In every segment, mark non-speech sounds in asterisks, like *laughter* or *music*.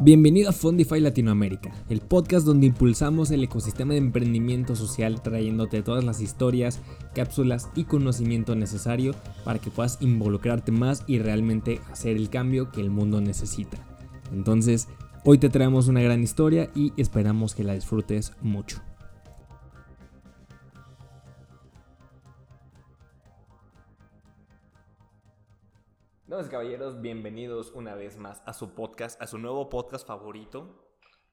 Bienvenido a Fundify Latinoamérica, el podcast donde impulsamos el ecosistema de emprendimiento social trayéndote todas las historias, cápsulas y conocimiento necesario para que puedas involucrarte más y realmente hacer el cambio que el mundo necesita. Entonces, hoy te traemos una gran historia y esperamos que la disfrutes mucho. Damas caballeros, bienvenidos una vez más a su podcast, a su nuevo podcast favorito,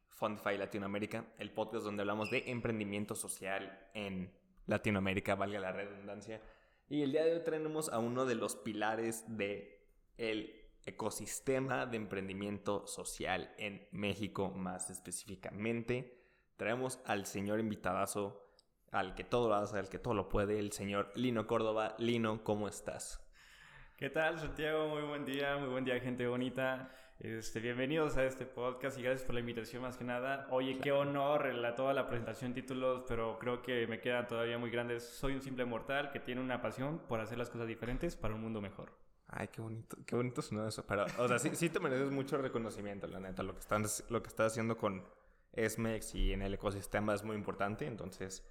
Fundify Latinoamérica, el podcast donde hablamos de emprendimiento social en Latinoamérica, valga la redundancia. Y el día de hoy tenemos a uno de los pilares de el ecosistema de emprendimiento social en México, más específicamente. Traemos al señor invitadazo, al que todo lo hace, al que todo lo puede, el señor Lino Córdoba. Lino, ¿cómo estás? ¿Qué tal, Santiago? Muy buen día, muy buen día, gente bonita. Este, bienvenidos a este podcast y gracias por la invitación más que nada. Oye, qué honor la, toda la presentación, títulos, pero creo que me quedan todavía muy grandes. Soy un simple mortal que tiene una pasión por hacer las cosas diferentes para un mundo mejor. Ay, qué bonito, qué bonito sonó eso. Pero, o sea, sí, sí te mereces mucho reconocimiento, la neta. Lo que, estás, lo que estás haciendo con SMEX y en el ecosistema es muy importante. Entonces,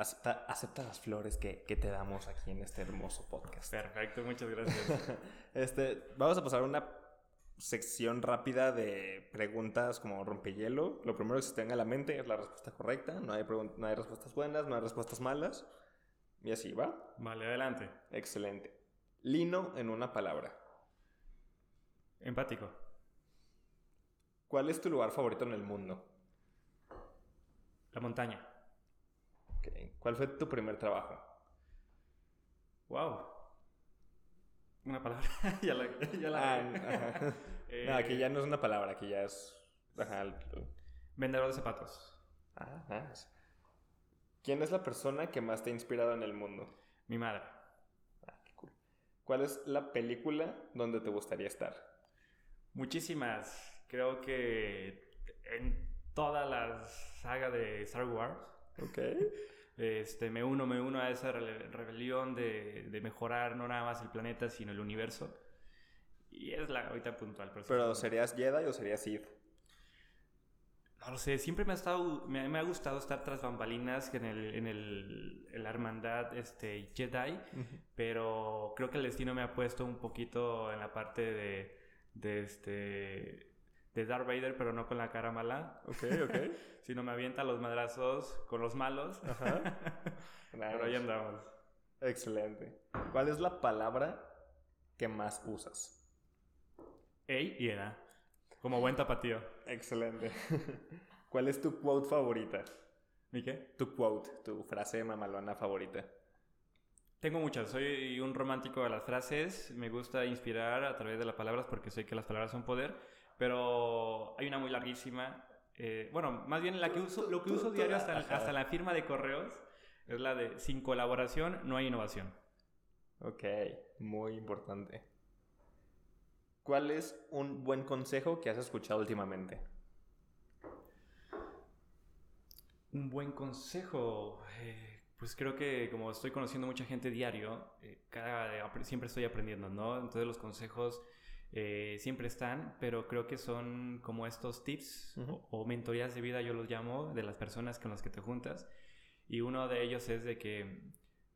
Acepta, acepta las flores que, que, te damos aquí en este hermoso podcast. Perfecto, muchas gracias. *laughs* este, vamos a pasar a una sección rápida de preguntas como rompehielo. Lo primero que se tenga a la mente es la respuesta correcta. No hay, no hay respuestas buenas, no hay respuestas malas. Y así va. Vale, adelante. Excelente. Lino en una palabra. Empático. ¿Cuál es tu lugar favorito en el mundo? La montaña. ¿Cuál fue tu primer trabajo? Wow. Una palabra. *laughs* ya la. Ya la ah, eh, *laughs* no, aquí ya no es una palabra, aquí ya es. Vendedor de zapatos. Ah, ¿Quién es la persona que más te ha inspirado en el mundo? Mi madre. Ah, qué cool. ¿Cuál es la película donde te gustaría estar? Muchísimas. Creo que en toda la saga de Star Wars. Ok. *laughs* Este, me uno, me uno a esa rebelión de, de, mejorar no nada más el planeta, sino el universo. Y es la ahorita puntual. Pero, ¿serías Jedi o serías Sith? No lo sé, siempre me ha, estado, me, me ha gustado estar tras bambalinas en, el, en, el, en la hermandad este, Jedi, pero creo que el destino me ha puesto un poquito en la parte de, de este de Darth Vader, pero no con la cara mala. Ok, *laughs* ok. sino me avienta los madrazos con los malos. Ajá. *laughs* pero ahí andamos. Excelente. ¿Cuál es la palabra que más usas? Ey y era. Como buen tapatío. Excelente. *laughs* ¿Cuál es tu quote favorita? ¿Mi qué? Tu quote, tu frase mamalona favorita. Tengo muchas, soy un romántico de las frases, me gusta inspirar a través de las palabras porque sé que las palabras son poder pero hay una muy larguísima. Eh, bueno, más bien la que uso, lo que uso diario hasta, hasta la firma de correos es la de sin colaboración no hay innovación. Ok, muy importante. ¿Cuál es un buen consejo que has escuchado últimamente? Un buen consejo. Eh, pues creo que como estoy conociendo mucha gente diario, eh, cada, siempre estoy aprendiendo, ¿no? Entonces los consejos eh, siempre están, pero creo que son como estos tips o, mentorías de vida, yo los llamo, de las personas con las que te juntas. Y uno de ellos es de que,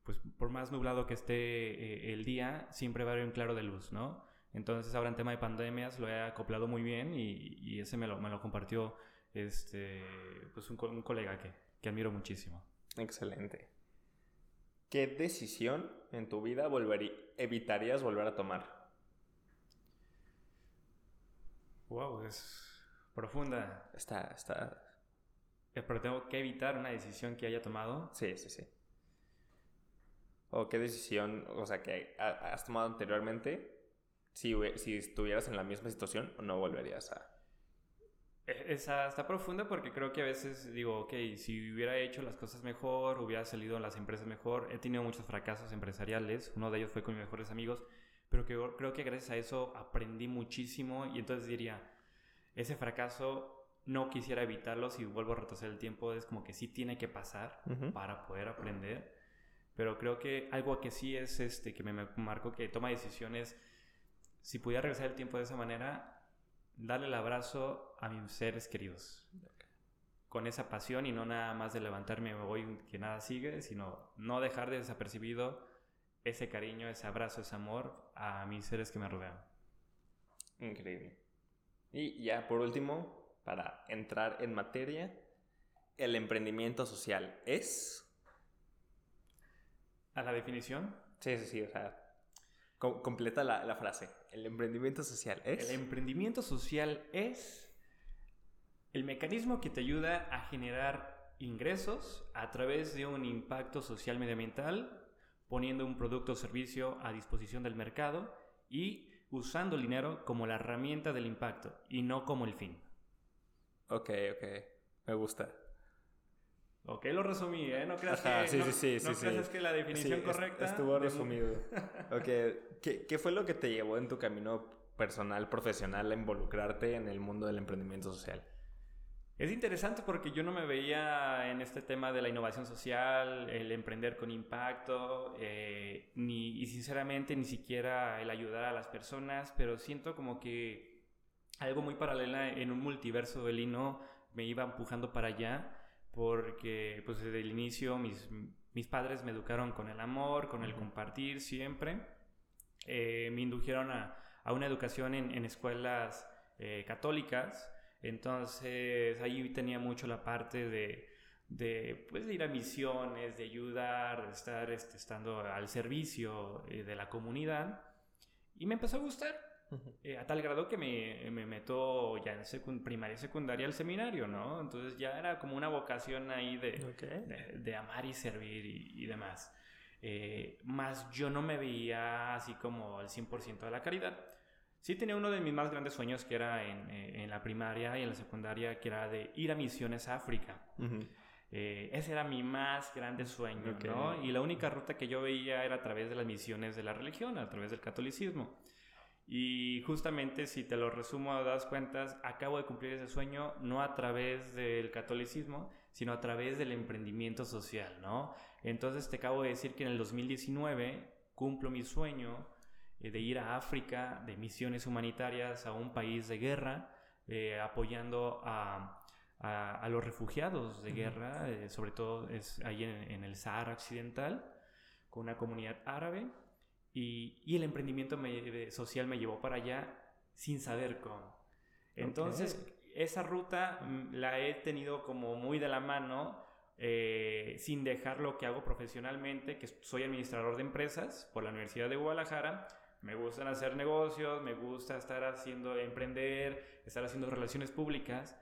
pues por más nublado que esté eh, el día, siempre va a haber un claro de luz, ¿no? Entonces ahora en tema de pandemias lo he acoplado muy bien y, ese me lo, me lo, compartió este, pues un, un colega que, que admiro muchísimo. Excelente. ¿Qué decisión en tu vida evitarías volver a tomar? Wow, es profunda. Está, está. Eh, pero tengo que evitar una decisión que haya tomado. Sí, sí, sí. ¿O qué decisión, o sea, que has tomado anteriormente? Si, si estuvieras en la misma situación, no volverías a. E, esa está profunda porque creo que a veces digo, ok, si hubiera hecho las cosas mejor, hubiera salido en las empresas mejor. He tenido muchos fracasos empresariales. Uno de ellos fue con mis mejores amigos pero que creo que gracias a eso aprendí muchísimo y entonces diría, ese fracaso no quisiera evitarlo si vuelvo a retroceder el tiempo, es como que sí tiene que pasar para poder aprender, pero creo que algo que sí es este que me marcó que toma decisiones si pudiera regresar el tiempo de esa manera, darle el abrazo a mis seres queridos. Con esa pasión y no nada más de levantarme y me voy que nada sigue, sino no dejar de desapercibido ese cariño, ese abrazo, ese amor a mis seres que me rodean. Increíble. Y ya por último, para entrar en materia, el emprendimiento social es... ¿A la definición? Sí, sí, sí, o sea, completa la, la, frase. El emprendimiento social es... El emprendimiento social es el mecanismo que te ayuda a generar ingresos a través de un impacto social medioambiental, poniendo un producto o servicio a disposición del mercado y usando el dinero como la herramienta del impacto y no como el fin. Ok, ok. Me gusta. Ok, lo resumí, ¿eh? No creas que, sí, no, sí, sí, no creas que la definición correcta... Estuvo resumido. *laughs* ok, ¿Qué, ¿qué fue lo que te llevó en tu camino personal, profesional, a involucrarte en el mundo del emprendimiento social? Es interesante porque yo no me veía en este tema de la innovación social, el emprender con impacto, eh, ni, y sinceramente ni siquiera el ayudar a las personas, pero siento como que algo muy paralelo en un multiverso de Lino me iba empujando para allá, porque pues desde el inicio mis, mis padres me educaron con el amor, con el compartir siempre, eh, me indujeron a, a, una educación en, en escuelas eh, católicas, entonces ahí tenía mucho la parte de, de, pues, de ir a misiones, de ayudar, de estar este, estando al servicio eh, de la comunidad. Y me empezó a gustar. Eh, a tal grado que me, me meto ya en primaria y secundaria al seminario, ¿no? Entonces ya era como una vocación ahí de, de, amar y servir y, y demás. Eh, más yo no me veía así como al 100% de la caridad. Sí tenía uno de mis más grandes sueños que era en, eh, en, la primaria y en la secundaria, que era de ir a misiones a África. Eh, ese era mi más grande sueño, ¿no? Y la única ruta que yo veía era a través de las misiones de la religión, a través del catolicismo. Y justamente, si te lo resumo, das cuentas, acabo de cumplir ese sueño no a través del catolicismo, sino a través del emprendimiento social, ¿no? Entonces te acabo de decir que en el 2019 cumplo mi sueño eh, de ir a África, de misiones humanitarias a un país de guerra, eh, apoyando a, a, los refugiados de guerra, eh, sobre todo es ahí en, el Sahara Occidental, con una comunidad árabe. Y, y el emprendimiento social me llevó para allá sin saber cómo. Entonces, esa ruta mm, la he tenido como muy de la mano eh, sin dejar lo que hago profesionalmente, que soy administrador de empresas por la Universidad de Guadalajara. Me gustan hacer negocios, me gusta estar haciendo emprender, estar haciendo relaciones públicas,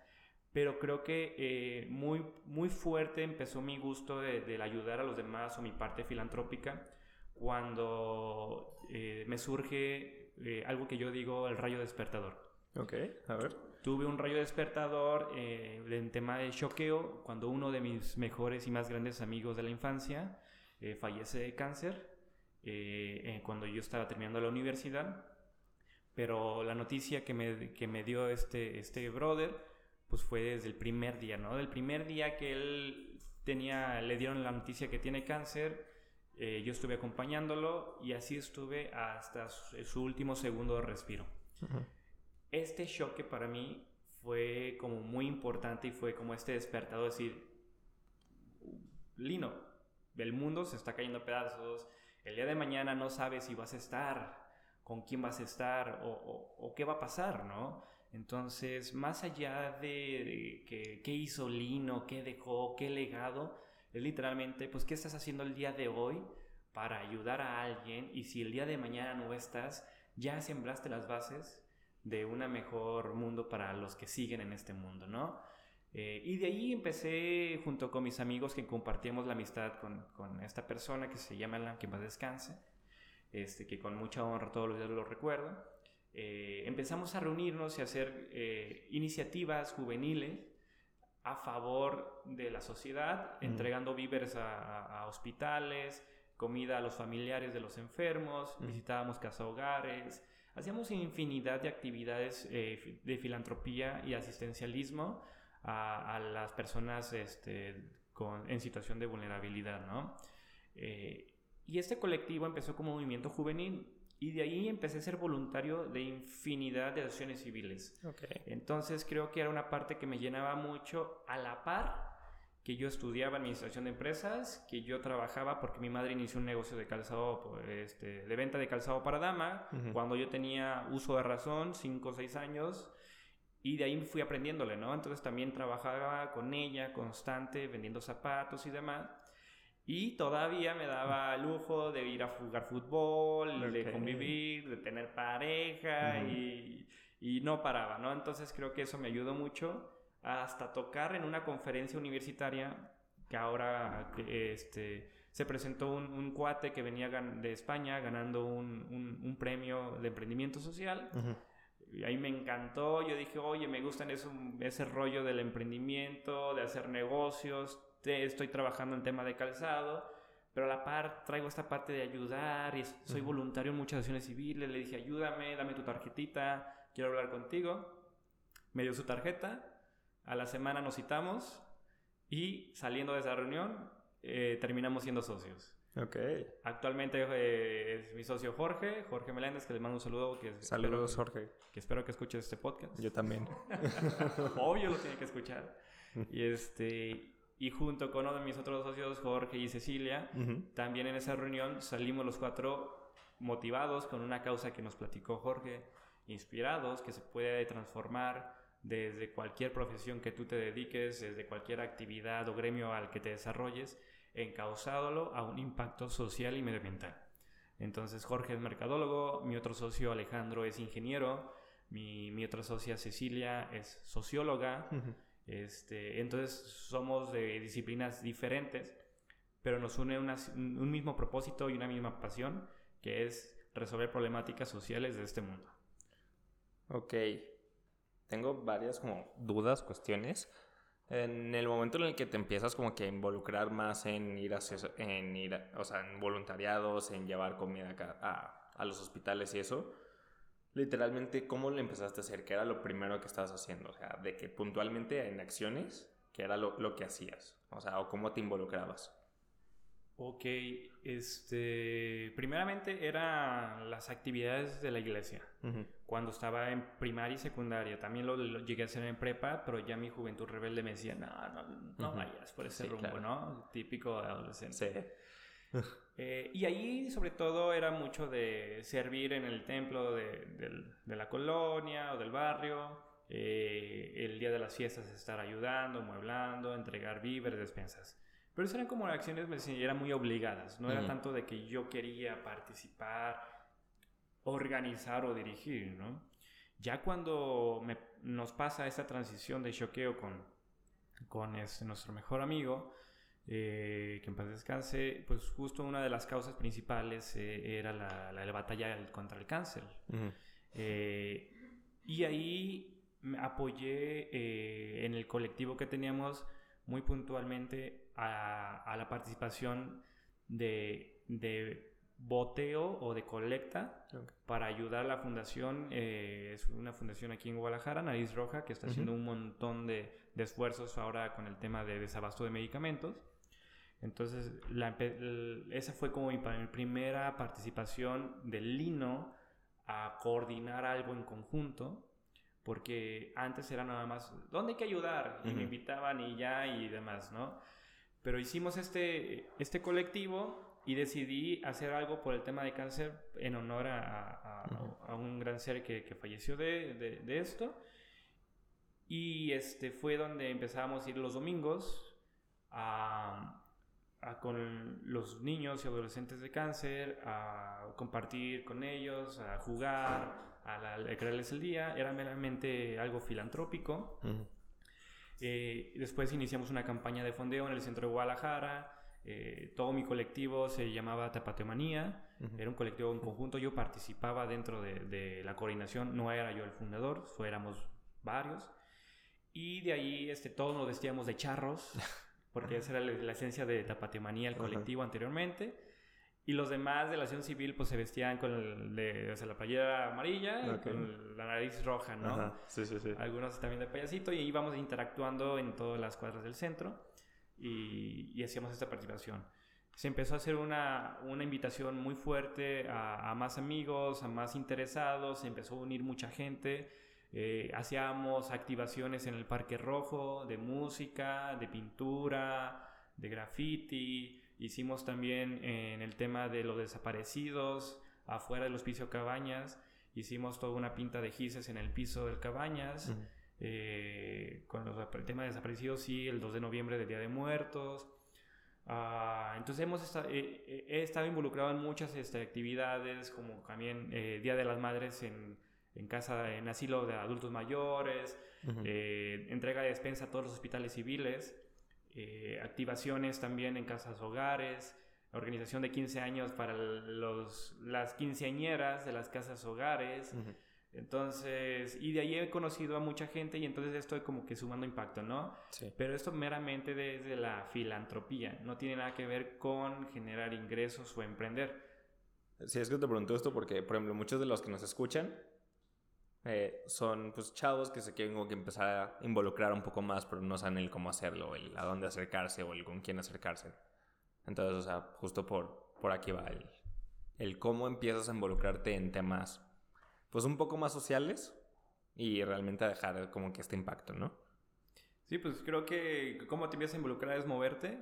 pero creo que eh, muy, muy fuerte empezó mi gusto de, ayudar a los demás o mi parte filantrópica cuando eh, me surge algo que yo digo el rayo despertador. Ok, a ver. Tuve un rayo despertador eh, en tema de choqueo cuando uno de mis mejores y más grandes amigos de la infancia eh, fallece de cáncer eh, cuando yo estaba terminando la universidad. Pero la noticia que me, que me dio este, este brother pues fue desde el primer día, ¿no? Del primer día que él tenía, le dieron la noticia que tiene cáncer, yo estuve acompañándolo y así estuve hasta su, último segundo de respiro este choque para mí fue como muy importante y fue como este despertado de decir, Lino, el mundo se está cayendo a pedazos, el día de mañana no sabes si vas a estar, con quién vas a estar o, qué va a pasar, ¿no? Entonces, más allá de, qué hizo Lino, qué dejó, qué legado, es literalmente, pues, ¿qué estás haciendo el día de hoy para ayudar a alguien? Y si el día de mañana no estás, ya sembraste las bases de un mejor mundo para los que siguen en este mundo, ¿no? Eh, y de ahí empecé junto con mis amigos que compartíamos la amistad con, con esta persona que se llama Alan, que más descanse, este, que con mucha honra todos los días lo recuerdo. Eh, empezamos a reunirnos y a hacer eh, iniciativas juveniles a favor de la sociedad, entregando víveres a, a, hospitales, comida a los familiares de los enfermos, visitábamos casa hogares, Hacíamos infinidad de actividades eh, de filantropía y asistencialismo a, las personas este, en situación de vulnerabilidad, ¿no? Eh, y este colectivo empezó como movimiento juvenil Y de ahí empecé a ser voluntario de infinidad de acciones civiles. Okay. Entonces creo que era una parte que me llenaba mucho a la par que yo estudiaba administración de empresas, que yo trabajaba porque mi madre inició un negocio de calzado, este, de venta de calzado para dama, cuando yo tenía uso de razón, 5 o 6 años, y de ahí fui aprendiéndole, ¿no? Entonces también trabajaba con ella, constante, vendiendo zapatos y demás. Y todavía me daba lujo de ir a jugar fútbol, de convivir, de tener pareja y, y no paraba, ¿no? Entonces creo que eso me ayudó mucho hasta tocar en una conferencia universitaria que ahora este, se presentó un, cuate que venía de España ganando un, un, premio de emprendimiento social. Y ahí me encantó, yo dije, oye, me gustan eso, ese rollo del emprendimiento, de hacer negocios, estoy trabajando en tema de calzado, pero a la par traigo esta parte de ayudar y soy voluntario en muchas acciones civiles, le dije, ayúdame, dame tu tarjetita, quiero hablar contigo. Me dio su tarjeta, a la semana nos citamos y saliendo de esa reunión eh, terminamos siendo socios. Ok. Actualmente eh, es mi socio Jorge, Jorge Meléndez, que le mando un saludo. Que Saludos, Jorge. Que espero que escuches este podcast. Yo también. *laughs* Obvio lo tiene que escuchar. y este y junto con uno de mis otros socios, Jorge y Cecilia, también en esa reunión salimos los cuatro motivados con una causa que nos platicó Jorge, inspirados, que se puede transformar desde cualquier profesión que tú te dediques, desde cualquier actividad o gremio al que te desarrolles, encauzándolo a un impacto social y medioambiental. Entonces Jorge es mercadólogo, mi otro socio Alejandro es ingeniero, mi, mi otra socia Cecilia es socióloga, este, entonces somos de disciplinas diferentes, pero nos une un mismo propósito y una misma pasión, que es resolver problemáticas sociales de este mundo. Ok, tengo varias como dudas, cuestiones. En el momento en el que te empiezas como que a involucrar más en ir a, en ir o sea, en voluntariados, en llevar comida a, a, los hospitales y eso, literalmente, ¿cómo le empezaste a hacer? ¿Qué era lo primero que estabas haciendo? O sea, de que puntualmente en acciones, ¿qué era lo, lo que hacías? O sea, o cómo te involucrabas. Ok, este, primeramente eran las actividades de la iglesia. Cuando estaba en primaria y secundaria, también lo, llegué a hacer en prepa, pero ya mi juventud rebelde me decía, no, no, no vayas por ese rumbo, ¿no? Típico de adolescente. Sí. *laughs* Eh, y ahí sobre todo era mucho de servir en el templo de, la colonia o del barrio, eh, el día de las fiestas estar ayudando, mueblando, entregar víveres, despensas. Pero eso eran como acciones, eran muy obligadas, no era tanto de que yo quería participar, organizar o dirigir, ¿no? Ya cuando nos pasa esa transición de choqueo con, con este, nuestro mejor amigo, eh, que en paz descanse, pues justo una de las causas principales eh, era la, la, batalla contra el cáncer. Eh, y ahí me apoyé en el colectivo que teníamos muy puntualmente a, la participación de, de, boteo o de colecta para ayudar a la fundación. Eh, es una fundación aquí en Guadalajara, Nariz Roja, que está haciendo un montón de, de, esfuerzos ahora con el tema de desabasto de medicamentos. Entonces, la, esa fue como mi, primera participación del Lino a coordinar algo en conjunto porque antes era nada más, ¿dónde hay que ayudar? Y me invitaban y ya y demás, ¿no? Pero hicimos este, este colectivo y decidí hacer algo por el tema de cáncer en honor a, a, un gran ser que, que falleció de, de, esto. Y este fue donde empezamos a ir los domingos a, con los niños y adolescentes de cáncer, a compartir con ellos, a jugar, a, crearles el día. Era meramente algo filantrópico. Eh, después iniciamos una campaña de fondeo en el centro de Guadalajara. Eh, todo mi colectivo se llamaba Tapateomanía. Era un colectivo en conjunto. Yo participaba dentro de, la coordinación. No era yo el fundador, éramos varios. Y de ahí este, todos nos vestíamos de charros, *laughs* porque esa era la, esencia de Tapateomanía, el colectivo anteriormente. Y los demás de la acción civil pues se vestían con el de, o sea, la playera amarilla y con la nariz roja, ¿no? Sí, sí, sí. Algunos también de payasito y íbamos interactuando en todas las cuadras del centro y, y hacíamos esta participación. se empezó a hacer una, una invitación muy fuerte a, a, más amigos, a más interesados, se empezó a unir mucha gente. Eh, hacíamos activaciones en el Parque Rojo de música, de pintura, de graffiti. Hicimos también en el tema de los desaparecidos, afuera del hospicio Cabañas. Hicimos toda una pinta de gises en el piso del Cabañas. Eh, con los, el tema de desaparecidos, sí, el 2 de noviembre del Día de Muertos. Ah, entonces hemos eh, eh, he estado involucrado en muchas este, actividades, como también Día de las Madres en, en, casa, en asilo de adultos mayores, entrega de despensa a todos los hospitales civiles, activaciones también en casas hogares, organización de 15 años para los, las quinceañeras de las casas hogares. Entonces, y de ahí he conocido a mucha gente y entonces estoy como que sumando impacto, ¿no? Sí. Pero esto meramente desde la filantropía, no tiene nada que ver con generar ingresos o emprender. Sí, es que te pregunto esto porque, por ejemplo, muchos de los que nos escuchan eh, son pues chavos que se quieren como que empezar a involucrar un poco más, pero no saben el cómo hacerlo, el a dónde acercarse o el con quién acercarse. Entonces, o sea, justo por, por aquí va el, el cómo empiezas a involucrarte en temas pues un poco más sociales y realmente a dejar como que este impacto, ¿no? Sí, pues creo que cómo te empiezas a involucrar es moverte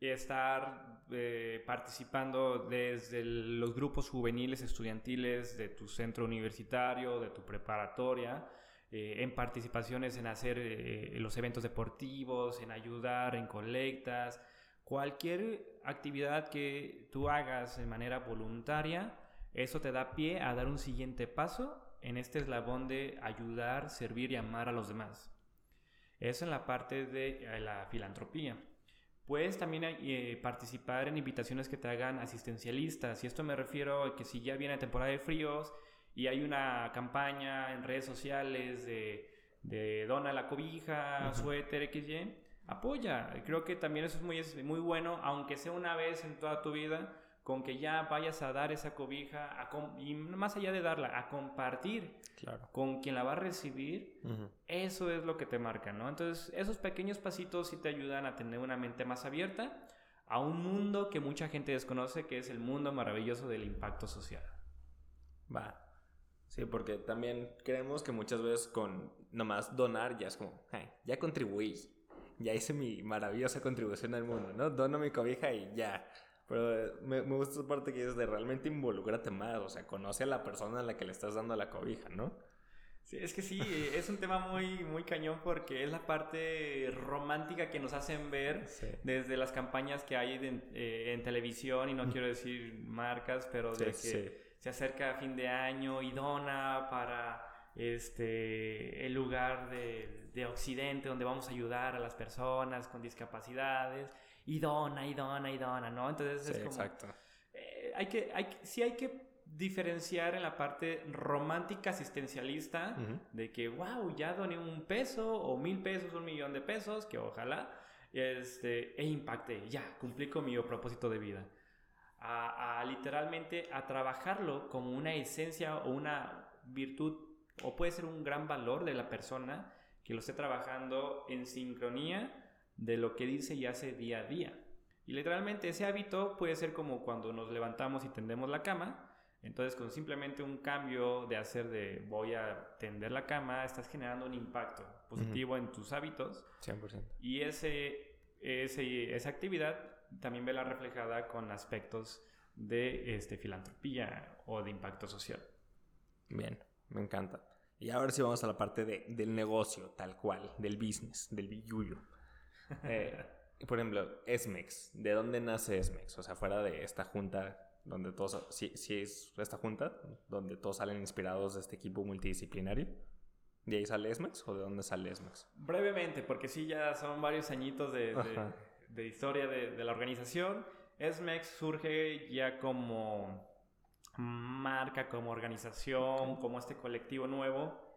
y estar eh, participando desde los grupos juveniles estudiantiles de tu centro universitario, de tu preparatoria, eh, en participaciones en hacer eh, los eventos deportivos, en ayudar en colectas, cualquier actividad que tú hagas de manera voluntaria eso te da pie a dar un siguiente paso en este eslabón de ayudar, servir y amar a los demás. Eso en la parte de la filantropía. Puedes también eh, participar en invitaciones que te hagan asistencialistas. Y esto me refiero a que si ya viene temporada de fríos y hay una campaña en redes sociales de, de dona la cobija, suéter, XY, apoya. Creo que también eso es muy, es muy bueno, aunque sea una vez en toda tu vida con que ya vayas a dar esa cobija y más allá de darla, a compartir con quien la va a recibir, eso es lo que te marca, ¿no? Entonces, esos pequeños pasitos sí te ayudan a tener una mente más abierta a un mundo que mucha gente desconoce, que es el mundo maravilloso del impacto social. Va. Sí, porque también creemos que muchas veces con nomás donar ya es como, ya contribuí, ya hice mi maravillosa contribución al mundo, ¿no? Dono mi cobija y ya pero eh, me, me, gusta esa parte que dices de realmente involucrarte más, o sea, conoce a la persona a la que le estás dando la cobija, ¿no? Sí, es que sí, es un tema muy, muy cañón porque es la parte romántica que nos hacen ver desde las campañas que hay eh, en televisión, y no quiero decir marcas, pero de que se acerca a fin de año y dona para este, el lugar de, de Occidente donde vamos a ayudar a las personas con discapacidades y dona, y dona, y dona, ¿no? Entonces es como... Exacto. Eh, hay que, hay, sí hay que diferenciar en la parte romántica asistencialista de que, wow, ya doné un peso o mil pesos, un millón de pesos, que ojalá, este, e impacte, ya, cumplí con mi propósito de vida. A, a, literalmente a trabajarlo como una esencia o una virtud o puede ser un gran valor de la persona que lo esté trabajando en sincronía de lo que dice y hace día a día. Y literalmente ese hábito puede ser como cuando nos levantamos y tendemos la cama. Entonces con simplemente un cambio de hacer de voy a tender la cama, estás generando un impacto positivo en tus hábitos. 100%. Y ese, ese, esa actividad también ve la reflejada con aspectos de este, filantropía o de impacto social. Bien, me encanta. Y ahora sí vamos a la parte de, del negocio, tal cual, del business, del billuyo. Eh, por ejemplo, Esmex, ¿de dónde nace Esmex? O sea, fuera de esta junta donde todos, si, si es esta junta, donde todos salen inspirados de este equipo multidisciplinario. ¿De ahí sale Esmex o de dónde sale Esmex? Brevemente, porque sí, ya son varios añitos de, de, historia de, de, la organización. Esmex surge ya como marca, como organización, como este colectivo nuevo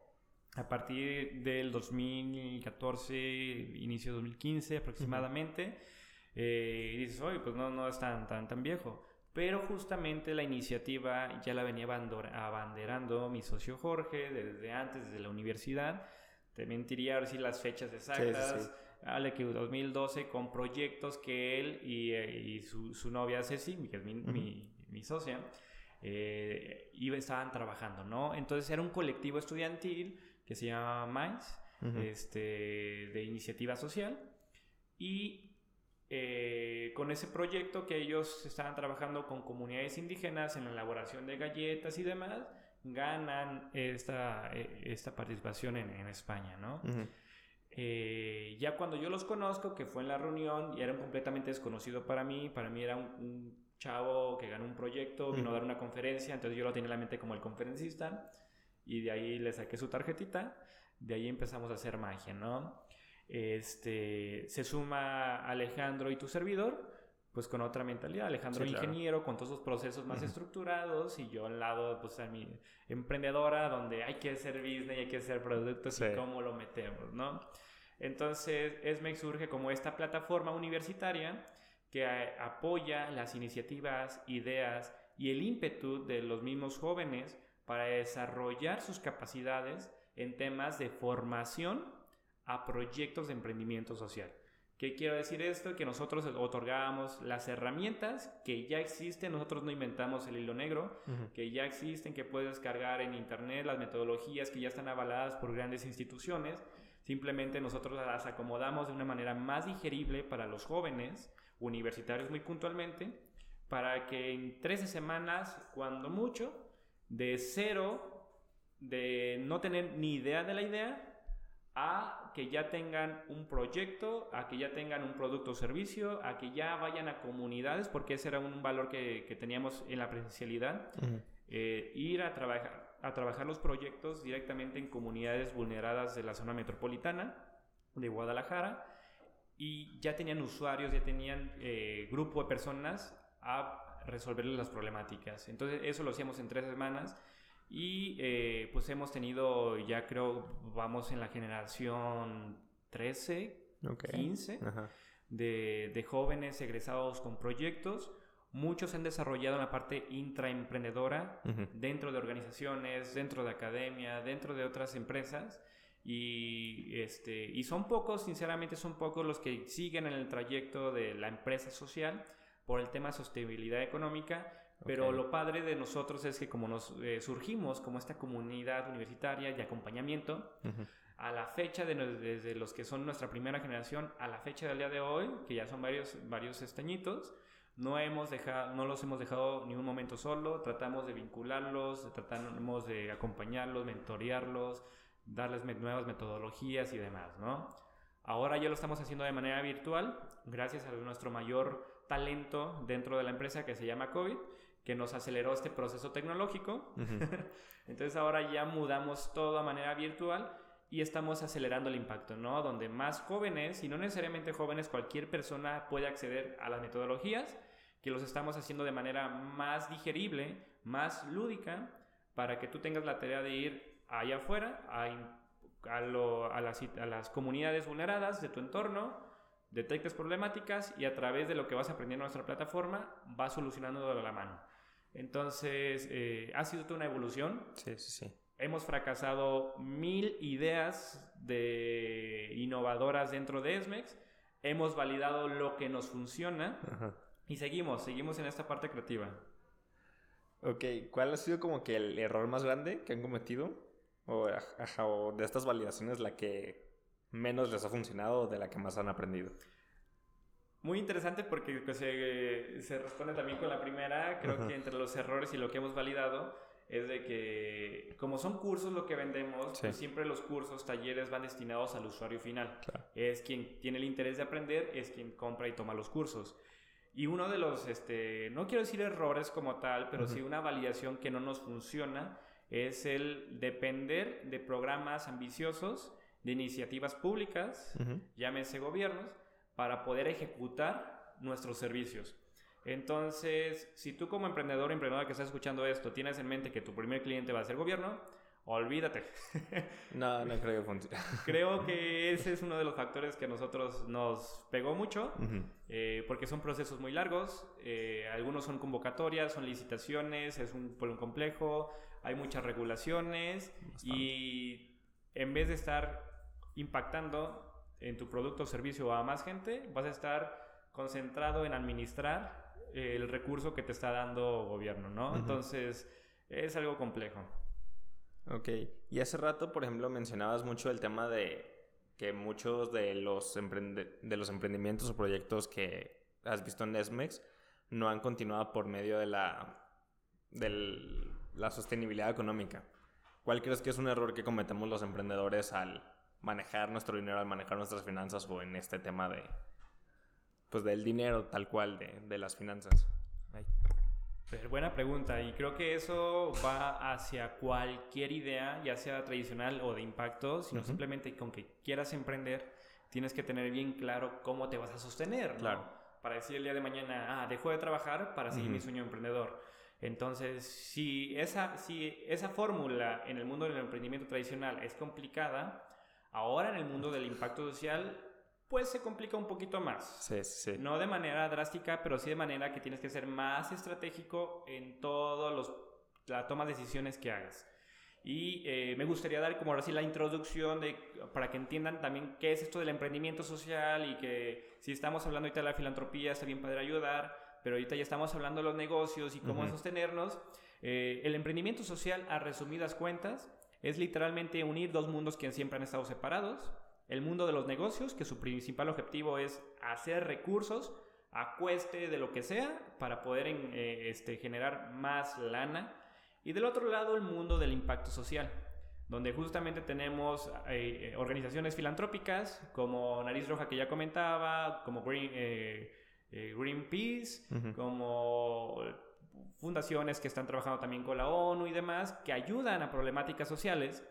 a partir del 2014, inicio de 2015 aproximadamente, eh, y dices, oye, pues no, no es tan, tan, tan viejo. Pero justamente la iniciativa ya la venía abanderando mi socio Jorge desde antes, desde la universidad. Te mentiría ahora sí las fechas exactas. Hable que 2012 con proyectos que él y, y su, su, novia Ceci, que es mi, mi, mi socia, eh, estaban trabajando, ¿no? Entonces era un colectivo estudiantil que se llama MICE, este, de iniciativa social, y eh, con ese proyecto que ellos estaban trabajando con comunidades indígenas en la elaboración de galletas y demás, ganan esta, eh, esta participación en, en España, ¿no? Eh, ya cuando yo los conozco, que fue en la reunión, y era completamente desconocido para mí, para mí era un, chavo que ganó un proyecto, vino a dar una conferencia, entonces yo lo tenía en la mente como el conferencista, y de ahí le saqué su tarjetita, de ahí empezamos a hacer magia, ¿no? Este, se suma Alejandro y tu servidor, pues con otra mentalidad. Alejandro ingeniero, con todos los procesos más estructurados y yo al lado, pues a mi emprendedora, donde hay que hacer business, hay que hacer productos y cómo lo metemos, ¿no? Entonces, ESMEX surge como esta plataforma universitaria que apoya las iniciativas, ideas y el ímpetu de los mismos jóvenes para desarrollar sus capacidades en temas de formación a proyectos de emprendimiento social. ¿Qué quiero decir esto? Que nosotros otorgábamos las herramientas que ya existen, nosotros no inventamos el hilo negro, que ya existen, que puedes cargar en internet, las metodologías que ya están avaladas por grandes instituciones, simplemente nosotros las acomodamos de una manera más digerible para los jóvenes, universitarios muy puntualmente, para que en 13 semanas, cuando mucho, de cero, de no tener ni idea de la idea, a que ya tengan un proyecto, a que ya tengan un producto o servicio, a que ya vayan a comunidades, porque ese era un valor que, que teníamos en la presencialidad, eh, ir a trabajar, a trabajar los proyectos directamente en comunidades vulneradas de la zona metropolitana de Guadalajara y ya tenían usuarios, ya tenían eh, grupo de personas a resolverles las problemáticas. Entonces eso lo hacíamos en tres semanas y eh, pues hemos tenido, ya creo, vamos en la generación 13, 15 de, de, jóvenes egresados con proyectos. Muchos han desarrollado en la parte intraemprendedora dentro de organizaciones, dentro de academia, dentro de otras empresas. Y, este, y son pocos, sinceramente son pocos los que siguen en el trayecto de la empresa social por el tema de sostenibilidad económica pero lo padre de nosotros es que como nos eh, surgimos como esta comunidad universitaria de acompañamiento, a la fecha de desde los que son nuestra primera generación a la fecha del día de hoy, que ya son varios varios estañitos, no hemos dejado no los hemos dejado ni un momento solo, tratamos de vincularlos, tratamos de acompañarlos, mentorearlos, darles nuevas metodologías y demás, ¿no? Ahora ya lo estamos haciendo de manera virtual, gracias a nuestro mayor talento dentro de la empresa que se llama COVID que nos aceleró este proceso tecnológico. *laughs* Entonces ahora ya mudamos todo a manera virtual y estamos acelerando el impacto, ¿no? Donde más jóvenes, y no necesariamente jóvenes, cualquier persona puede acceder a las metodologías, que los estamos haciendo de manera más digerible, más lúdica, para que tú tengas la tarea de ir allá afuera, a, a, las, a las comunidades vulneradas de tu entorno, detectes problemáticas y a través de lo que vas aprendiendo en nuestra plataforma vas solucionando de la mano. Entonces, eh, ha sido toda una evolución. Sí, sí, sí. Hemos fracasado mil ideas de innovadoras dentro de ESMEX. Hemos validado lo que nos funciona. Y seguimos, seguimos en esta parte creativa. Ok, ¿cuál ha sido como que el error más grande que han cometido? O, o de estas validaciones la que menos les ha funcionado o de la que más han aprendido? Muy interesante porque pues, se, responde también con la primera. Creo que entre los errores y lo que hemos validado es de que como son cursos lo que vendemos, pues siempre los cursos, talleres van destinados al usuario final. Es quien tiene el interés de aprender, es quien compra y toma los cursos. Y uno de los, este, no quiero decir errores como tal, pero sí una validación que no nos funciona, es el depender de programas ambiciosos, de iniciativas públicas, llámese gobiernos, para poder ejecutar nuestros servicios. Entonces, si tú como emprendedor o emprendedora que estás escuchando esto tienes en mente que tu primer cliente va a ser gobierno, olvídate. *laughs* No, no creo que funcione. Creo que ese es uno de los factores que a nosotros nos pegó mucho, eh, porque son procesos muy largos, eh, algunos son convocatorias, son licitaciones, es un pueblo complejo, hay muchas regulaciones y en vez de estar impactando en tu producto o servicio a más gente, vas a estar concentrado en administrar el recurso que te está dando gobierno, ¿no? Entonces, es algo complejo. Ok, y hace rato, por ejemplo, mencionabas mucho el tema de que muchos de los, de los emprendimientos o proyectos que has visto en Nesmex no han continuado por medio de la, de la sostenibilidad económica. ¿Cuál crees que es un error que cometemos los emprendedores al manejar nuestro dinero, al manejar nuestras finanzas o en este tema de, pues del dinero tal cual, de, de las finanzas? buena pregunta y creo que eso va hacia cualquier idea, ya sea tradicional o de impacto, sino simplemente con que quieras emprender, tienes que tener bien claro cómo te vas a sostener, Claro. Para decir el día de mañana, ah, dejo de trabajar para seguir mi sueño emprendedor. Entonces, si esa, si esa fórmula en el mundo del emprendimiento tradicional es complicada, ahora en el mundo del impacto social pues se complica un poquito más. Sí, sí. No de manera drástica, pero sí de manera que tienes que ser más estratégico en todos los la toma de decisiones que hagas. Y eh, me gustaría dar como ahora sí la introducción de, para que entiendan también qué es esto del emprendimiento social y que si estamos hablando ahorita de la filantropía está bien poder ayudar, pero ahorita ya estamos hablando de los negocios y cómo sostenernos. Eh, el emprendimiento social, a resumidas cuentas, es literalmente unir dos mundos que siempre han estado separados el mundo de los negocios, que su principal objetivo es hacer recursos a cueste de lo que sea para poder eh, este, generar más lana. Y del otro lado, el mundo del impacto social, donde justamente tenemos eh, organizaciones filantrópicas como Nariz Roja que ya comentaba, como Green, eh, Greenpeace, como fundaciones que están trabajando también con la ONU y demás, que ayudan a problemáticas sociales,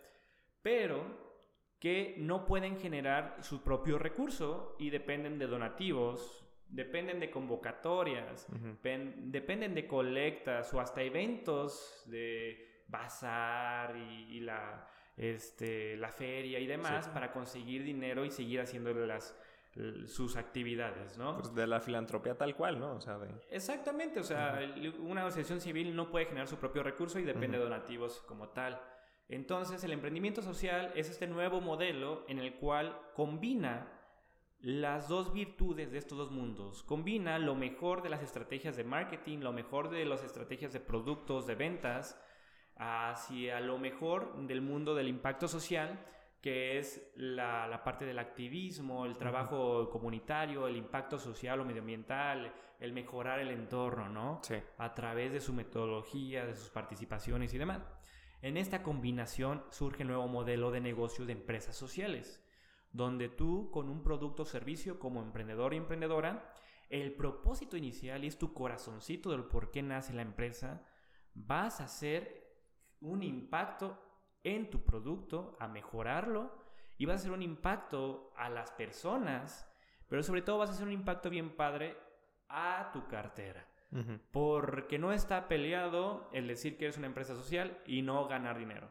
pero que no pueden generar su propio recurso y dependen de donativos, dependen de convocatorias, dependen de colectas o hasta eventos de bazar y, la, este, la feria y demás para conseguir dinero y seguir haciendo las, sus actividades, ¿no? Pues de la filantropía tal cual, ¿no? O sea, Exactamente, o sea, una asociación civil no puede generar su propio recurso y depende de donativos como tal. Entonces, el emprendimiento social es este nuevo modelo en el cual combina las dos virtudes de estos dos mundos. Combina lo mejor de las estrategias de marketing, lo mejor de las estrategias de productos, de ventas, hacia lo mejor del mundo del impacto social, que es la, parte del activismo, el trabajo comunitario, el impacto social o medioambiental, el mejorar el entorno, ¿no? Sí. A través de su metodología, de sus participaciones y demás. En esta combinación surge el nuevo modelo de negocio de empresas sociales, donde tú con un producto o servicio como emprendedor y emprendedora, el propósito inicial y es tu corazoncito del por qué nace la empresa, vas a hacer un impacto en tu producto, a mejorarlo y vas a hacer un impacto a las personas, pero sobre todo vas a hacer un impacto bien padre a tu cartera. Porque no está peleado el decir que eres una empresa social y no ganar dinero.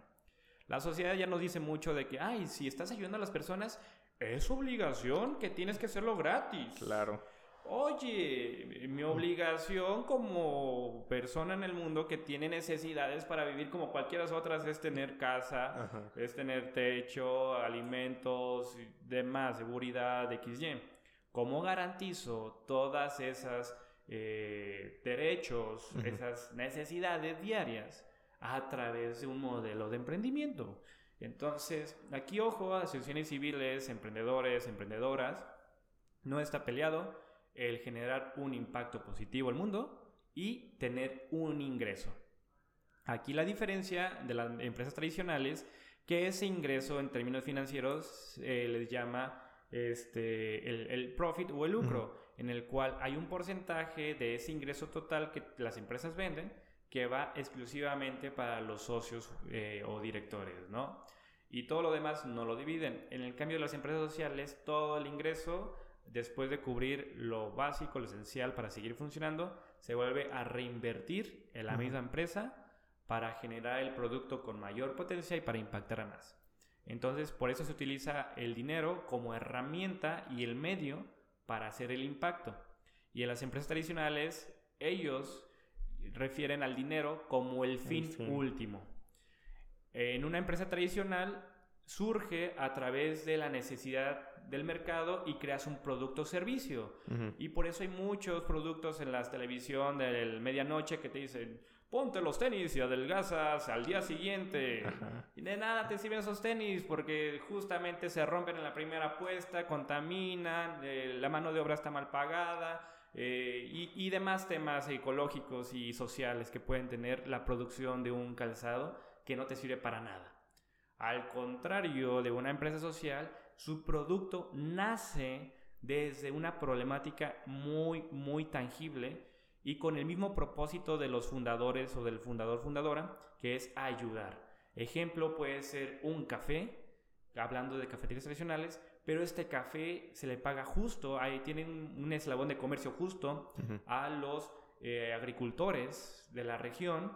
La sociedad ya nos dice mucho de que, ay, si estás ayudando a las personas, es obligación que tienes que hacerlo gratis. Claro. Oye, mi obligación como persona en el mundo que tiene necesidades para vivir como cualquiera otras es tener casa, es tener techo, alimentos, demás, seguridad, XY. ¿Cómo garantizo todas esas eh, derechos, esas necesidades diarias a través de un modelo de emprendimiento. Entonces, aquí ojo, asociaciones civiles, emprendedores, emprendedoras, no está peleado el generar un impacto positivo al mundo y tener un ingreso. Aquí la diferencia de las empresas tradicionales, que ese ingreso en términos financieros eh, les llama este, el, profit o el lucro en el cual hay un porcentaje de ese ingreso total que las empresas venden que va exclusivamente para los socios eh, o directores, ¿no? Y todo lo demás no lo dividen. En el cambio de las empresas sociales, todo el ingreso, después de cubrir lo básico, lo esencial para seguir funcionando, se vuelve a reinvertir en la misma empresa para generar el producto con mayor potencia y para impactar a más. Entonces, por eso se utiliza el dinero como herramienta y el medio para hacer el impacto. Y en las empresas tradicionales, ellos refieren al dinero como el fin, último. En una empresa tradicional, surge a través de la necesidad del mercado y creas un producto o servicio. Y por eso hay muchos productos en la televisión de medianoche que te dicen, ponte los tenis y adelgazas al día siguiente. Y de nada te sirven esos tenis porque justamente se rompen en la primera apuesta, contaminan, eh, la mano de obra está mal pagada. Eh, y, y, demás temas ecológicos y sociales que pueden tener la producción de un calzado que no te sirve para nada. Al contrario de una empresa social, su producto nace desde una problemática muy, muy tangible y con el mismo propósito de los fundadores o del fundador fundadora, que es ayudar. Ejemplo puede ser un café, hablando de cafeterías tradicionales, pero este café se le paga justo, ahí tienen un eslabón de comercio justo a los eh, agricultores de la región,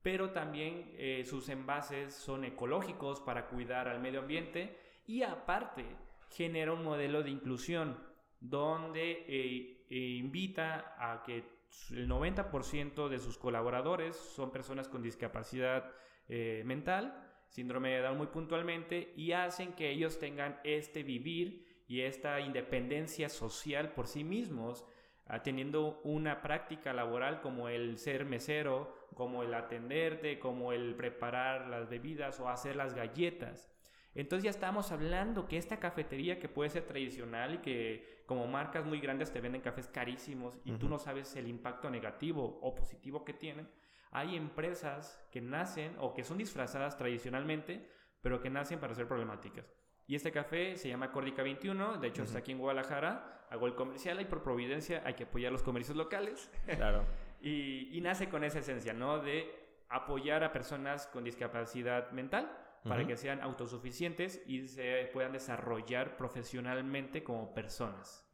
pero también eh, sus envases son ecológicos para cuidar al medio ambiente y aparte genera un modelo de inclusión donde eh, invita a que el 90% de sus colaboradores son personas con discapacidad eh, mental, síndrome de Down muy puntualmente, y hacen que ellos tengan este vivir y esta independencia social por sí mismos, ah, teniendo una práctica laboral como el ser mesero, como el atenderte, como el preparar las bebidas o hacer las galletas. Entonces ya estamos hablando que esta cafetería que puede ser tradicional y que como marcas muy grandes te venden cafés carísimos y tú no sabes el impacto negativo o positivo que tienen, hay empresas que nacen o que son disfrazadas tradicionalmente, pero que nacen para ser problemáticas. Y este café se llama Córdica 21, de hecho está aquí en Guadalajara, hago el comercial y por providencia hay que apoyar los comercios locales. Claro. *laughs* y, y nace con esa esencia, ¿no? De apoyar a personas con discapacidad mental para que sean autosuficientes y se puedan desarrollar profesionalmente como personas.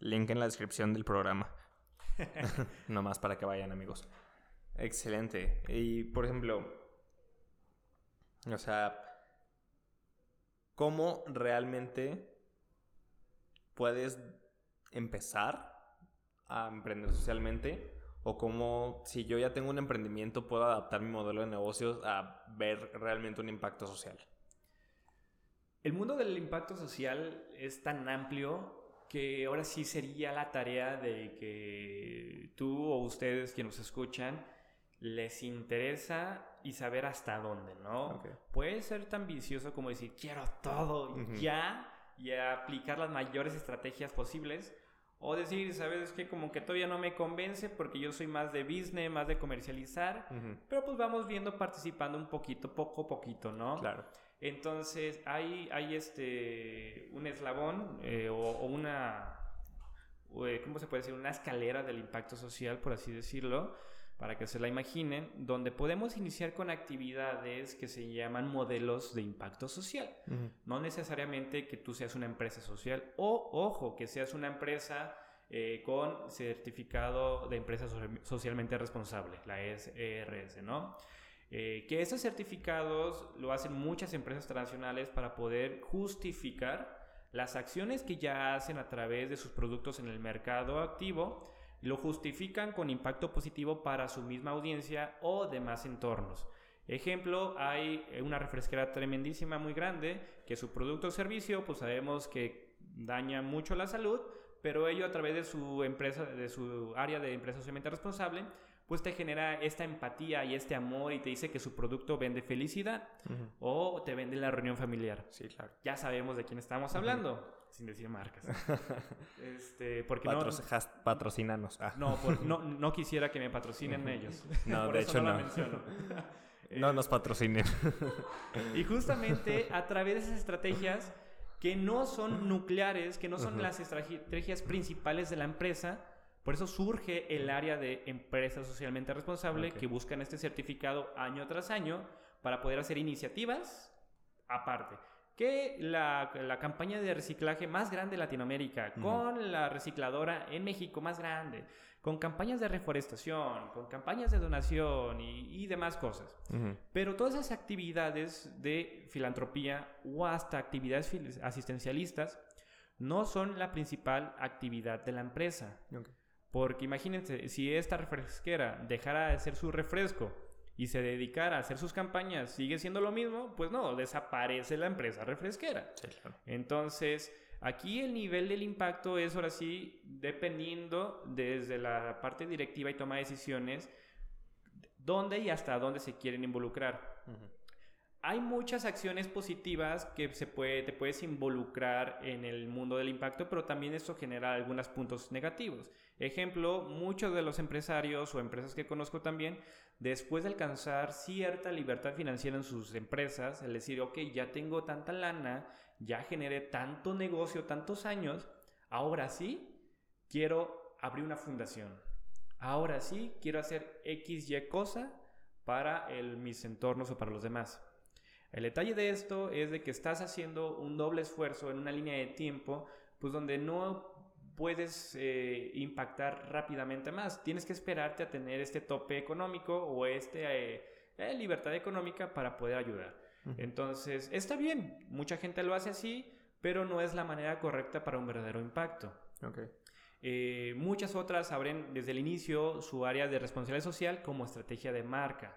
Link en la descripción del programa. *laughs* no más para que vayan, amigos. Excelente. Y, por ejemplo, o sea, ¿cómo realmente puedes empezar a emprender socialmente o cómo si yo ya tengo un emprendimiento puedo adaptar mi modelo de negocios a ver realmente un impacto social. El mundo del impacto social es tan amplio que ahora sí sería la tarea de que tú o ustedes que nos escuchan les interesa y saber hasta dónde, ¿no? Puede ser tan vicioso como decir quiero todo ya y aplicar las mayores estrategias posibles o decir, ¿sabes qué? Como que todavía no me convence porque yo soy más de business, más de comercializar. Pero pues vamos viendo, participando un poquito, poco a poquito, ¿no? Claro. Entonces, hay, hay este, un eslabón eh, o, una, eh, ¿cómo se puede decir? Una escalera del impacto social, por así decirlo para que se la imaginen, donde podemos iniciar con actividades que se llaman modelos de impacto social. No necesariamente que tú seas una empresa social o, ojo, que seas una empresa eh, con certificado de empresa socialmente responsable, la ERS, ¿no? Eh, que esos certificados lo hacen muchas empresas transnacionales para poder justificar las acciones que ya hacen a través de sus productos en el mercado activo lo justifican con impacto positivo para su misma audiencia o demás entornos. Ejemplo, hay una refresquera tremendísima, muy grande, que su producto o servicio, pues sabemos que daña mucho la salud, pero ello a través de su empresa, de su área de empresa socialmente responsable, pues te genera esta empatía y este amor y te dice que su producto vende felicidad o te vende la reunión familiar. Sí, claro. Ya sabemos de quién estamos hablando sin decir marcas. *laughs* este, porque no, patrocinanos. Ah. No, no, *laughs* no, quisiera que me patrocinen ellos. No, de hecho no. *laughs* no nos patrocinen. y justamente a través de esas estrategias que no son nucleares, que no son las estrategias principales de la empresa, por eso surge el área de empresa socialmente responsable que buscan este certificado año tras año para poder hacer iniciativas aparte que la, campaña de reciclaje más grande de Latinoamérica, con la recicladora en México más grande, con campañas de reforestación, con campañas de donación y, demás cosas. Pero todas esas actividades de filantropía o hasta actividades asistencialistas no son la principal actividad de la empresa. Porque imagínense, si esta refresquera dejara de ser su refresco y se dedicara a hacer sus campañas, ¿sigue siendo lo mismo? Pues no, desaparece la empresa refresquera. Entonces, aquí el nivel del impacto es ahora sí dependiendo desde la parte directiva y toma de decisiones, dónde y hasta dónde se quieren involucrar hay muchas acciones positivas que se puede, te puedes involucrar en el mundo del impacto, pero también esto genera algunos puntos negativos. Ejemplo, muchos de los empresarios o empresas que conozco también, después de alcanzar cierta libertad financiera en sus empresas, el decir, ok, ya tengo tanta lana, ya generé tanto negocio, tantos años, ahora sí quiero abrir una fundación. Ahora sí quiero hacer X, Y cosa para mis entornos o para los demás. El detalle de esto es de que estás haciendo un doble esfuerzo en una línea de tiempo, pues donde no puedes eh, impactar rápidamente más. Tienes que esperarte a tener este tope económico o esta eh, eh, libertad económica para poder ayudar. Entonces, está bien, mucha gente lo hace así, pero no es la manera correcta para un verdadero impacto. muchas otras abren desde el inicio su área de responsabilidad social como estrategia de marca.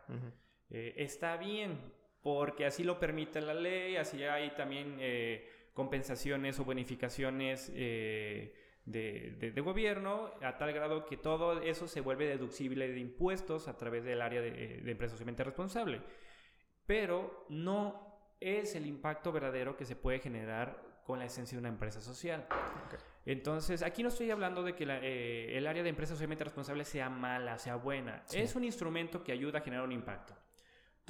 está bien, porque así lo permite la ley, así hay también eh, compensaciones o bonificaciones eh, de, gobierno, a tal grado que todo eso se vuelve deducible de impuestos a través del área de, de empresa socialmente responsable. Pero no es el impacto verdadero que se puede generar con la esencia de una empresa social. Entonces, aquí no estoy hablando de que eh, el área de empresa socialmente responsable sea mala, sea buena. Es un instrumento que ayuda a generar un impacto.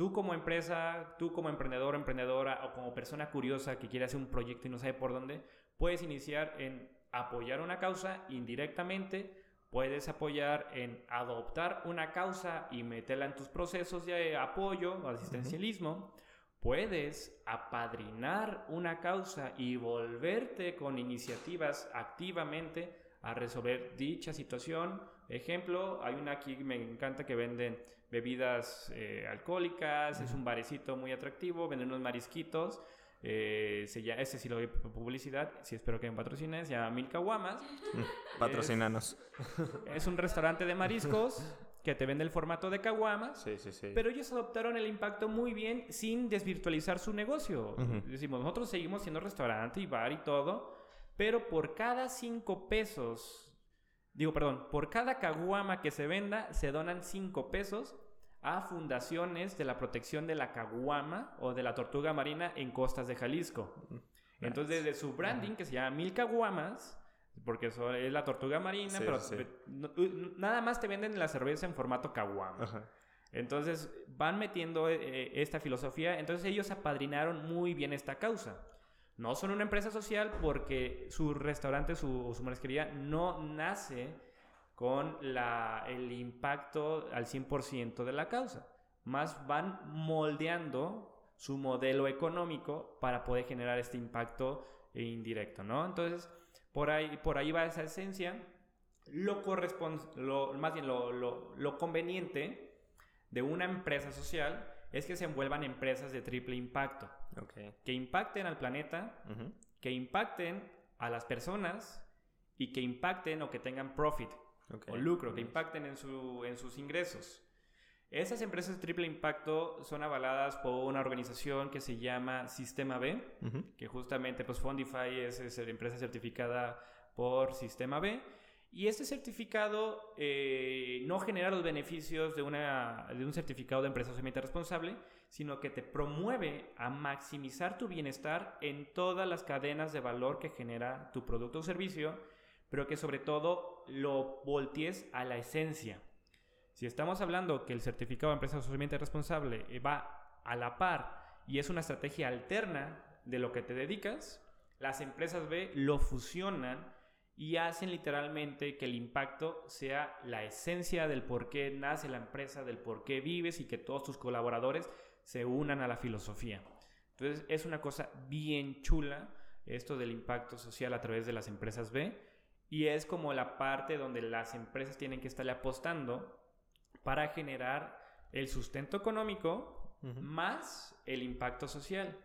Tú como empresa, tú como emprendedor, emprendedora o como persona curiosa que quiere hacer un proyecto y no sabe por dónde, puedes iniciar en apoyar una causa indirectamente, puedes apoyar en adoptar una causa y meterla en tus procesos de apoyo o asistencialismo. Puedes apadrinar una causa y volverte con iniciativas activamente a resolver dicha situación. Ejemplo, hay una aquí me encanta que venden bebidas eh, alcohólicas, es un barecito muy atractivo, venden unos marisquitos. Eh, se sí lo doy publicidad, sí espero que me patrocinen, se llama Milka Guamas. *laughs* Patrocinanos. Es, un restaurante de mariscos que te vende el formato de caguamas. Sí, sí, sí. Pero ellos adoptaron el impacto muy bien sin desvirtualizar su negocio. Decimos, nosotros seguimos siendo restaurante y bar y todo, pero por cada cinco pesos Digo, perdón, por cada caguama que se venda se donan 5 pesos a fundaciones de la protección de la caguama o de la tortuga marina en costas de Jalisco. Entonces, desde su branding, que se llama Mil Caguamas, porque eso es la tortuga marina, pero nada más te venden la cerveza en formato caguama. Entonces, van metiendo eh, esta filosofía. Entonces, ellos apadrinaron muy bien esta causa. No son una empresa social porque su restaurante su, su marisquería no nace con la, el impacto al 100% de la causa. Más van moldeando su modelo económico para poder generar este impacto indirecto, ¿no? Entonces, por ahí, por ahí va esa esencia. Lo, lo más bien lo, lo, lo conveniente de una empresa social es que se envuelvan empresas de triple impacto. Que impacten al planeta, que impacten a las personas y que impacten o que tengan profit o lucro, que impacten en, su, en sus ingresos. Esas empresas de triple impacto son avaladas por una organización que se llama Sistema B, que justamente pues Fondify es, es la empresa certificada por Sistema B. Y este certificado eh, no genera los beneficios de, una, de un certificado de empresa socialmente responsable, sino que te promueve a maximizar tu bienestar en todas las cadenas de valor que genera tu producto o servicio, pero que sobre todo lo voltees a la esencia. Si estamos hablando que el certificado de empresa socialmente responsable eh, va a la par y es una estrategia alterna de lo que te dedicas, las empresas B lo fusionan y hacen literalmente que el impacto sea la esencia del por qué nace la empresa, del por qué vives y que todos tus colaboradores se unan a la filosofía. Entonces es una cosa bien chula esto del impacto social a través de las empresas B y es como la parte donde las empresas tienen que estarle apostando para generar el sustento económico más el impacto social.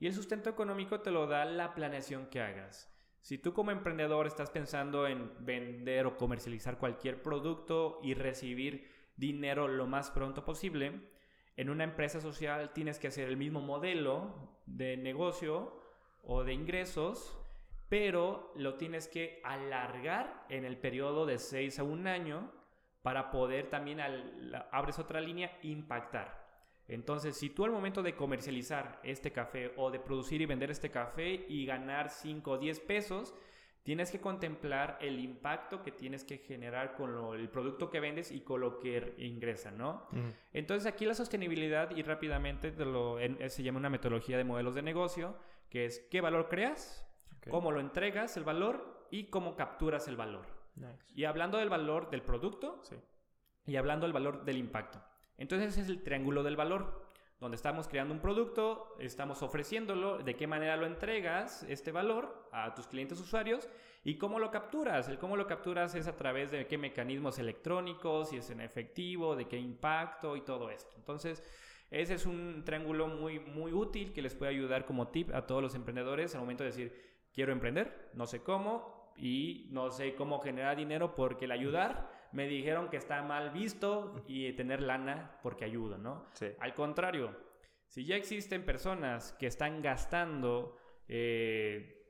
Y el sustento económico te lo da la planeación que hagas. Si tú como emprendedor estás pensando en vender o comercializar cualquier producto y recibir dinero lo más pronto posible, En una empresa social tienes que hacer el mismo modelo de negocio o de ingresos, pero lo tienes que alargar en el periodo de 6 a un año para poder también, al, abres otra línea, impactar. Entonces, si tú al momento de comercializar este café o de producir y vender este café y ganar 5 o 10 pesos, tienes que contemplar el impacto que tienes que generar con el producto que vendes y con lo que ingresa, ¿no? Entonces, aquí la sostenibilidad y rápidamente se llama una metodología de modelos de negocio, que es qué valor creas, cómo lo entregas el valor y cómo capturas el valor. Y hablando del valor del producto y hablando del valor del impacto. Entonces ese es el triángulo del valor, donde estamos creando un producto, estamos ofreciéndolo, de qué manera lo entregas, este valor, a tus clientes usuarios y cómo lo capturas. El cómo lo capturas es a través de qué mecanismos electrónicos, si es en efectivo, de qué impacto y todo esto. Entonces, ese es un triángulo muy, muy útil que les puede ayudar como tip a todos los emprendedores al momento de decir, quiero emprender, no sé cómo y no sé cómo generar dinero porque el ayudar me dijeron que está mal visto y tener lana porque ayuda, ¿no? Al contrario, si ya existen personas que están gastando eh,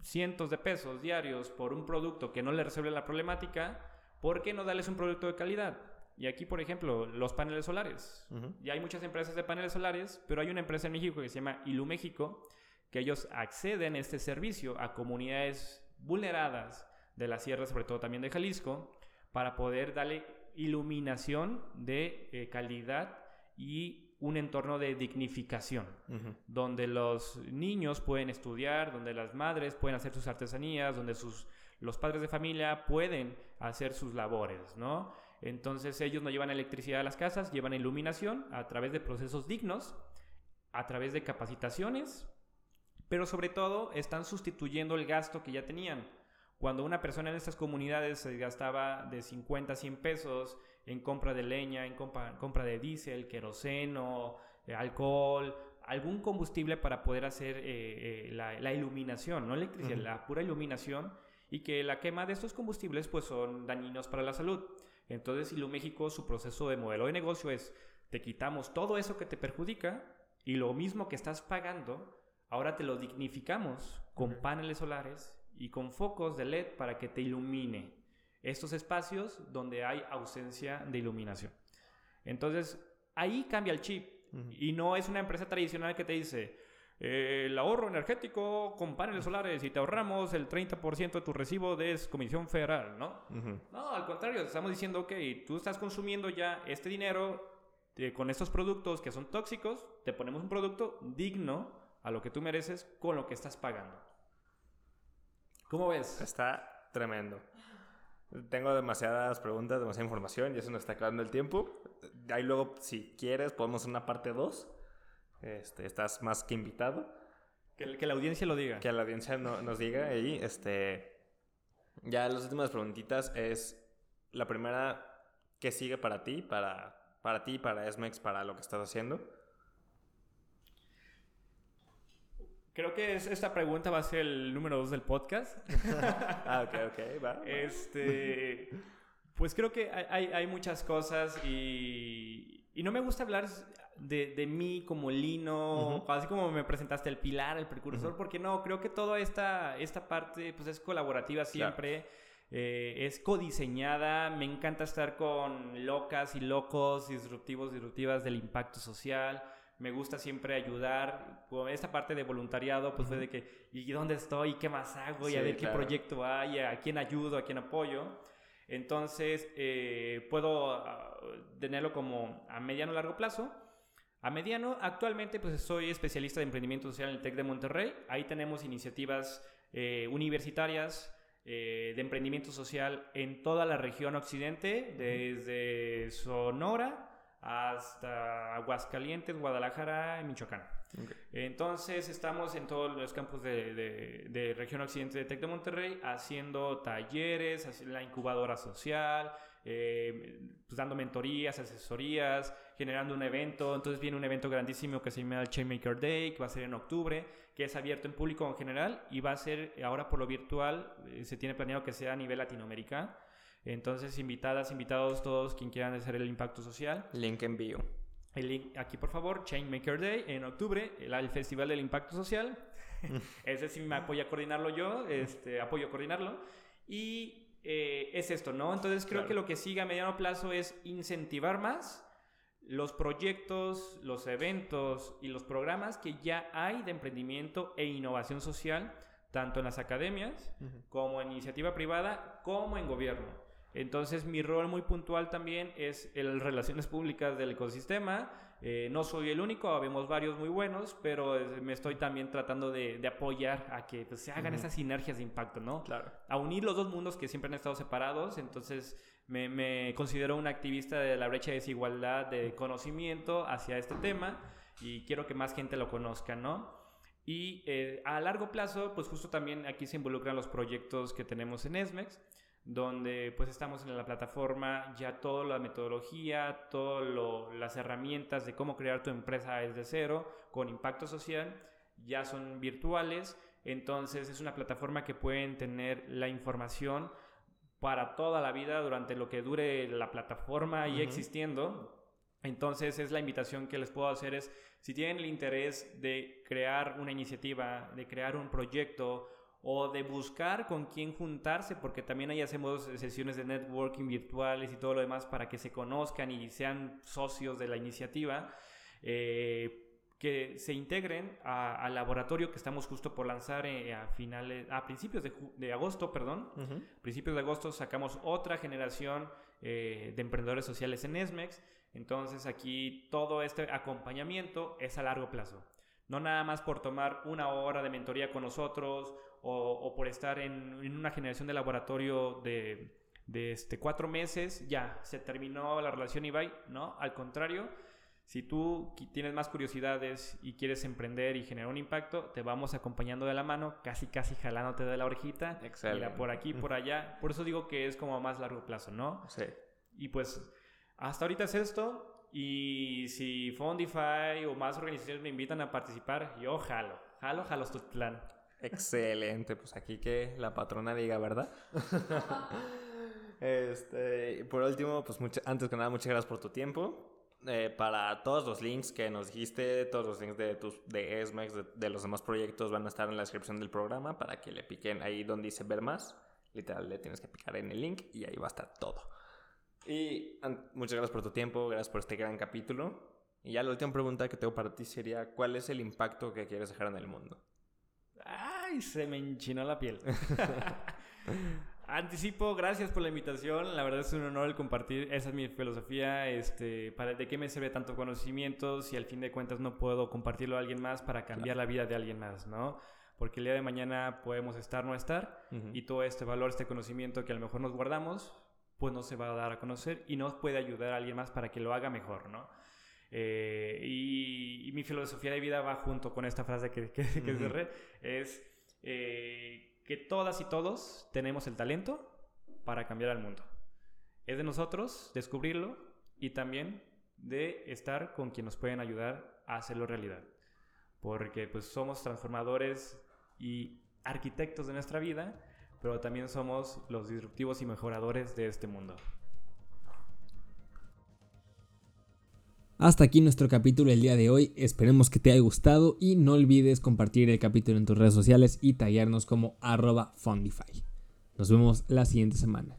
cientos de pesos diarios por un producto que no le resuelve la problemática, ¿por qué no darles un producto de calidad? Y aquí, por ejemplo, los paneles solares. Y hay muchas empresas de paneles solares, pero hay una empresa en México que se llama Ilu México, que ellos acceden a este servicio a comunidades vulneradas de la sierra, sobre todo también de Jalisco, para poder darle iluminación de eh, calidad y un entorno de dignificación, donde los niños pueden estudiar, donde las madres pueden hacer sus artesanías, donde sus, los padres de familia pueden hacer sus labores, ¿no? Entonces ellos no llevan electricidad a las casas, llevan iluminación a través de procesos dignos, a través de capacitaciones, pero sobre todo están sustituyendo el gasto que ya tenían. Cuando una persona en estas comunidades se gastaba de 50 a 100 pesos en compra de leña, en compra, de diésel, queroseno, eh, alcohol, algún combustible para poder hacer eh, eh, la, iluminación, no electricidad, la pura iluminación, y que la quema de estos combustibles pues son dañinos para la salud. Entonces, Iluméxico, su proceso de modelo de negocio es, te quitamos todo eso que te perjudica y lo mismo que estás pagando, ahora te lo dignificamos con paneles solares y con focos de LED para que te ilumine estos espacios donde hay ausencia de iluminación. Entonces, ahí cambia el chip. Y no es una empresa tradicional que te dice, eh, el ahorro energético con paneles solares y te ahorramos el 30% de tu recibo de Comisión Federal, ¿no? No, al contrario, estamos diciendo, ok, tú estás consumiendo ya este dinero eh, con estos productos que son tóxicos, te ponemos un producto digno a lo que tú mereces con lo que estás pagando. ¿Cómo ves? Está tremendo. Tengo demasiadas preguntas, demasiada información y eso nos está acabando el tiempo. Ahí luego, si quieres, podemos hacer una parte 2. Este, estás más que invitado. Que, que, la audiencia lo diga. Que la audiencia no, nos diga. Y este, ya las últimas preguntitas es la primera, ¿qué sigue para ti? Para, para ti, para SMEX, para lo que estás haciendo. Creo que esta pregunta va a ser el número dos del podcast. *laughs* ah, ok, ok, va. Este, pues creo que hay, hay muchas cosas y, y, no me gusta hablar de, de mí como Lino, así como me presentaste el pilar, el precursor, porque no, creo que toda esta, esta parte pues es colaborativa siempre. Eh, es codiseñada, me encanta estar con locas y locos, disruptivos, disruptivas del impacto social me gusta siempre ayudar. Con esta parte de voluntariado, pues fue de que, ¿y dónde estoy? ¿Qué más hago? Y a ver qué proyecto hay, a quién ayudo, a quién apoyo. Entonces, eh, puedo ah, tenerlo como a mediano o largo plazo. A mediano, actualmente, pues soy especialista de emprendimiento social en el TEC de Monterrey. Ahí tenemos iniciativas eh, universitarias, eh, de emprendimiento social en toda la región occidente, desde Sonora hasta Aguascalientes, Guadalajara y Michoacán. Entonces estamos en todos los campos de, de, región occidente de TEC de Monterrey haciendo talleres, la incubadora social, eh, pues dando mentorías, asesorías, generando un evento. Entonces viene un evento grandísimo que se llama el Chainmaker Day, que va a ser en octubre, que es abierto en público en general y va a ser ahora por lo virtual, eh, se tiene planeado que sea a nivel Latinoamérica. Entonces, invitadas, invitados todos quien quieran hacer el impacto social. Link en bio. el link aquí por favor, Chainmaker Day en octubre, el, Festival del Impacto Social. *laughs* Ese sí me apoya a coordinarlo yo, este, apoyo a coordinarlo. Y eh, es esto, ¿no? Entonces creo que lo que sigue a mediano plazo es incentivar más los proyectos, los eventos y los programas que ya hay de emprendimiento e innovación social, tanto en las academias como en iniciativa privada, como en gobierno. Entonces mi rol muy puntual también es el relaciones públicas del ecosistema. Eh, no soy el único, habemos varios muy buenos, pero me estoy también tratando de, apoyar a que pues, se hagan esas sinergias de impacto, ¿no? Claro. A unir los dos mundos que siempre han estado separados. Entonces me, me considero un activista de la brecha de desigualdad de conocimiento hacia este tema y quiero que más gente lo conozca, ¿no? Y eh, a largo plazo, pues justo también aquí se involucran los proyectos que tenemos en ESMEX donde pues estamos en la plataforma, ya toda la metodología, todas las herramientas de cómo crear tu empresa desde cero con impacto social ya son virtuales, entonces es una plataforma que pueden tener la información para toda la vida durante lo que dure la plataforma y existiendo. Entonces es la invitación que les puedo hacer es si tienen el interés de crear una iniciativa, de crear un proyecto o de buscar con quién juntarse, porque también ahí hacemos sesiones de networking virtuales y todo lo demás para que se conozcan y sean socios de la iniciativa, eh, que se integren al laboratorio que estamos justo por lanzar eh, a finales, a principios de, agosto, perdón. Principios de agosto sacamos otra generación eh, de emprendedores sociales en ESMEX. Entonces aquí todo este acompañamiento es a largo plazo. No nada más por tomar una hora de mentoría con nosotros o, por estar en, una generación de laboratorio de, este, cuatro meses, ya se terminó la relación y bye, ¿no? Al contrario, si tú tienes más curiosidades y quieres emprender y generar un impacto, te vamos acompañando de la mano, casi casi jalándote de la orejita. Excelente. por aquí, por allá. Por eso digo que es como a más largo plazo, ¿no? Sí. Y pues hasta ahorita es esto. Y si Fondify o más organizaciones me invitan a participar, yo jalo. Jalo, jalo tu plan. Excelente, pues aquí que la patrona diga, ¿verdad? *laughs* este, por último, pues antes que nada, muchas gracias por tu tiempo. Eh, para todos los links que nos dijiste, todos los links de, tus, de ESMEX, de, los demás proyectos van a estar en la descripción del programa para que le piquen ahí donde dice ver más. Literal, le tienes que picar en el link y ahí va a estar todo. Y muchas gracias por tu tiempo, gracias por este gran capítulo. Y ya la última pregunta que tengo para ti sería, ¿cuál es el impacto que quieres dejar en el mundo? ¡Ay! Se me enchinó la piel. *laughs* Anticipo, gracias por la invitación. La verdad es un honor el compartir. Esa es mi filosofía. Este, para, ¿De qué me sirve tanto conocimiento si al fin de cuentas no puedo compartirlo a alguien más para cambiar la vida de alguien más, ¿no? Porque el día de mañana podemos estar, no estar. Y todo este valor, este conocimiento que a lo mejor nos guardamos, pues no se va a dar a conocer y nos puede ayudar a alguien más para que lo haga mejor, ¿no? Eh, y, mi filosofía de vida va junto con esta frase que, que, cerré, es eh, que todas y todos tenemos el talento para cambiar al mundo. Es de nosotros descubrirlo y también de estar con quien nos pueden ayudar a hacerlo realidad. Porque pues somos transformadores y arquitectos de nuestra vida, pero también somos los disruptivos y mejoradores de este mundo. Hasta aquí nuestro capítulo el día de hoy, esperemos que te haya gustado y no olvides compartir el capítulo en tus redes sociales y tallarnos como arroba Fundify. Nos vemos la siguiente semana.